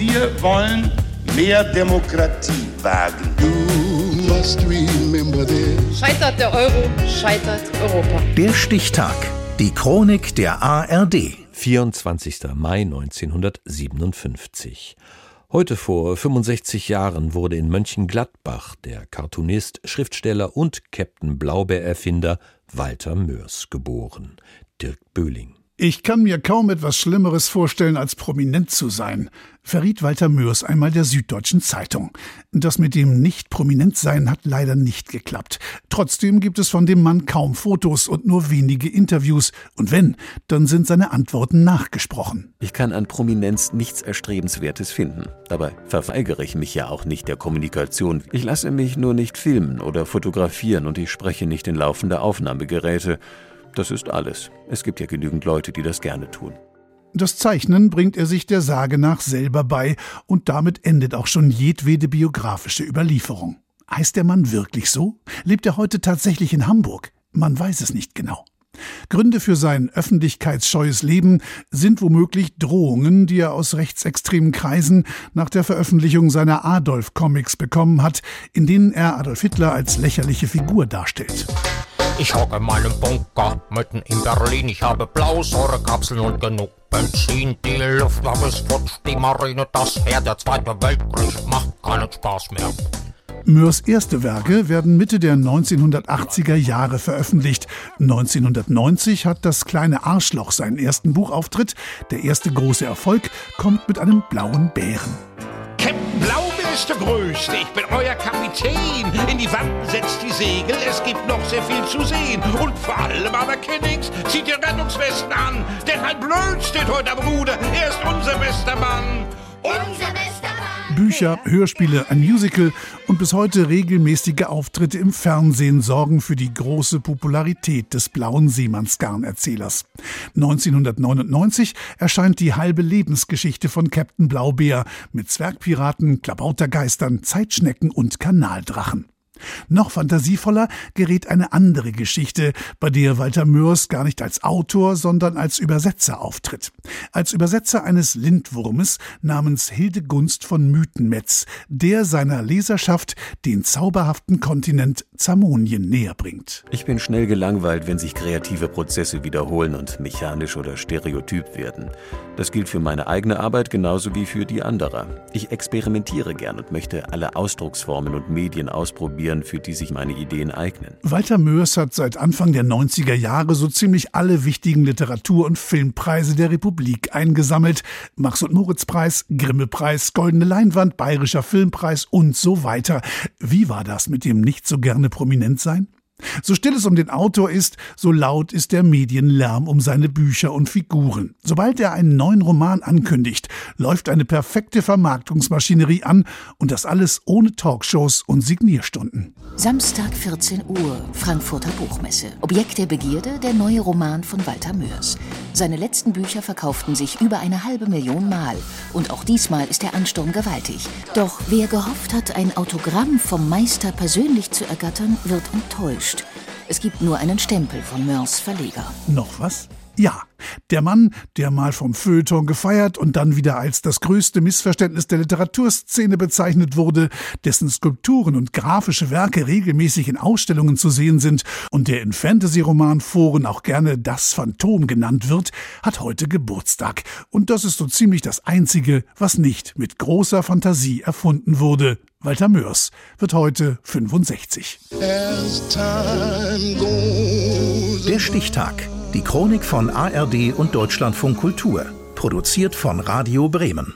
Wir wollen mehr Demokratie wagen. Scheitert der Euro, scheitert Europa. Der Stichtag. Die Chronik der ARD. 24. Mai 1957. Heute vor 65 Jahren wurde in Mönchengladbach der Cartoonist, Schriftsteller und Captain Blaubeer-Erfinder Walter Mörs geboren. Dirk Böhling. Ich kann mir kaum etwas Schlimmeres vorstellen, als prominent zu sein, verriet Walter Mörs einmal der Süddeutschen Zeitung. Das mit dem Nicht-Prominent-Sein hat leider nicht geklappt. Trotzdem gibt es von dem Mann kaum Fotos und nur wenige Interviews. Und wenn, dann sind seine Antworten nachgesprochen. Ich kann an Prominenz nichts Erstrebenswertes finden. Dabei verweigere ich mich ja auch nicht der Kommunikation. Ich lasse mich nur nicht filmen oder fotografieren und ich spreche nicht in laufende Aufnahmegeräte. Das ist alles. Es gibt ja genügend Leute, die das gerne tun. Das Zeichnen bringt er sich der Sage nach selber bei, und damit endet auch schon jedwede biografische Überlieferung. Heißt der Mann wirklich so? Lebt er heute tatsächlich in Hamburg? Man weiß es nicht genau. Gründe für sein öffentlichkeitsscheues Leben sind womöglich Drohungen, die er aus rechtsextremen Kreisen nach der Veröffentlichung seiner Adolf-Comics bekommen hat, in denen er Adolf Hitler als lächerliche Figur darstellt. Ich hocke in meinem Bunker mitten in Berlin. Ich habe Blausäurekapseln und genug Benzin. Die Luftwaffe ist futsch, die Marine das Heer. Der Zweite Weltkrieg macht keinen Spaß mehr. Mörs erste Werke werden Mitte der 1980er Jahre veröffentlicht. 1990 hat das kleine Arschloch seinen ersten Buchauftritt. Der erste große Erfolg kommt mit einem blauen Bären. Captain Blaubeer der Größte, ich bin euer Kapitän. In die Wanden setzt die Segel, es gibt noch sehr viel zu sehen. Und vor allem aber Kennings, zieht ihr Rettungswesten an. Denn ein Blöd steht heute am Ruder, er ist unser bester Mann. Unser bester Mann. Bücher, Hörspiele, ein Musical und bis heute regelmäßige Auftritte im Fernsehen sorgen für die große Popularität des blauen Seemannsgarnerzählers. 1999 erscheint die halbe Lebensgeschichte von Captain Blaubeer mit Zwergpiraten, Klabautergeistern, Zeitschnecken und Kanaldrachen. Noch fantasievoller gerät eine andere Geschichte, bei der Walter Mörs gar nicht als Autor, sondern als Übersetzer auftritt. Als Übersetzer eines Lindwurmes namens Hildegunst von Mythenmetz, der seiner Leserschaft den zauberhaften Kontinent Zamonien näherbringt. Ich bin schnell gelangweilt, wenn sich kreative Prozesse wiederholen und mechanisch oder stereotyp werden. Das gilt für meine eigene Arbeit genauso wie für die anderer. Ich experimentiere gern und möchte alle Ausdrucksformen und Medien ausprobieren, für die sich meine Ideen eignen. Walter Mörs hat seit Anfang der 90er Jahre so ziemlich alle wichtigen Literatur- und Filmpreise der Republik eingesammelt. Max- und Moritz-Preis, Grimme-Preis, Goldene Leinwand, Bayerischer Filmpreis und so weiter. Wie war das mit dem nicht so gerne prominent sein? So still es um den Autor ist, so laut ist der Medienlärm um seine Bücher und Figuren. Sobald er einen neuen Roman ankündigt, läuft eine perfekte Vermarktungsmaschinerie an und das alles ohne Talkshows und Signierstunden. Samstag 14 Uhr, Frankfurter Buchmesse. Objekt der Begierde, der neue Roman von Walter Mörs. Seine letzten Bücher verkauften sich über eine halbe Million Mal. Und auch diesmal ist der Ansturm gewaltig. Doch wer gehofft hat, ein Autogramm vom Meister persönlich zu ergattern, wird enttäuscht. Es gibt nur einen Stempel von Mörs Verleger. Noch was? Ja, der Mann, der mal vom Feuilleton gefeiert und dann wieder als das größte Missverständnis der Literaturszene bezeichnet wurde, dessen Skulpturen und grafische Werke regelmäßig in Ausstellungen zu sehen sind und der in Fantasy-Romanforen auch gerne das Phantom genannt wird, hat heute Geburtstag. Und das ist so ziemlich das Einzige, was nicht mit großer Fantasie erfunden wurde. Walter Mörs wird heute 65. Der Stichtag. Die Chronik von ARD und Deutschlandfunk Kultur. Produziert von Radio Bremen.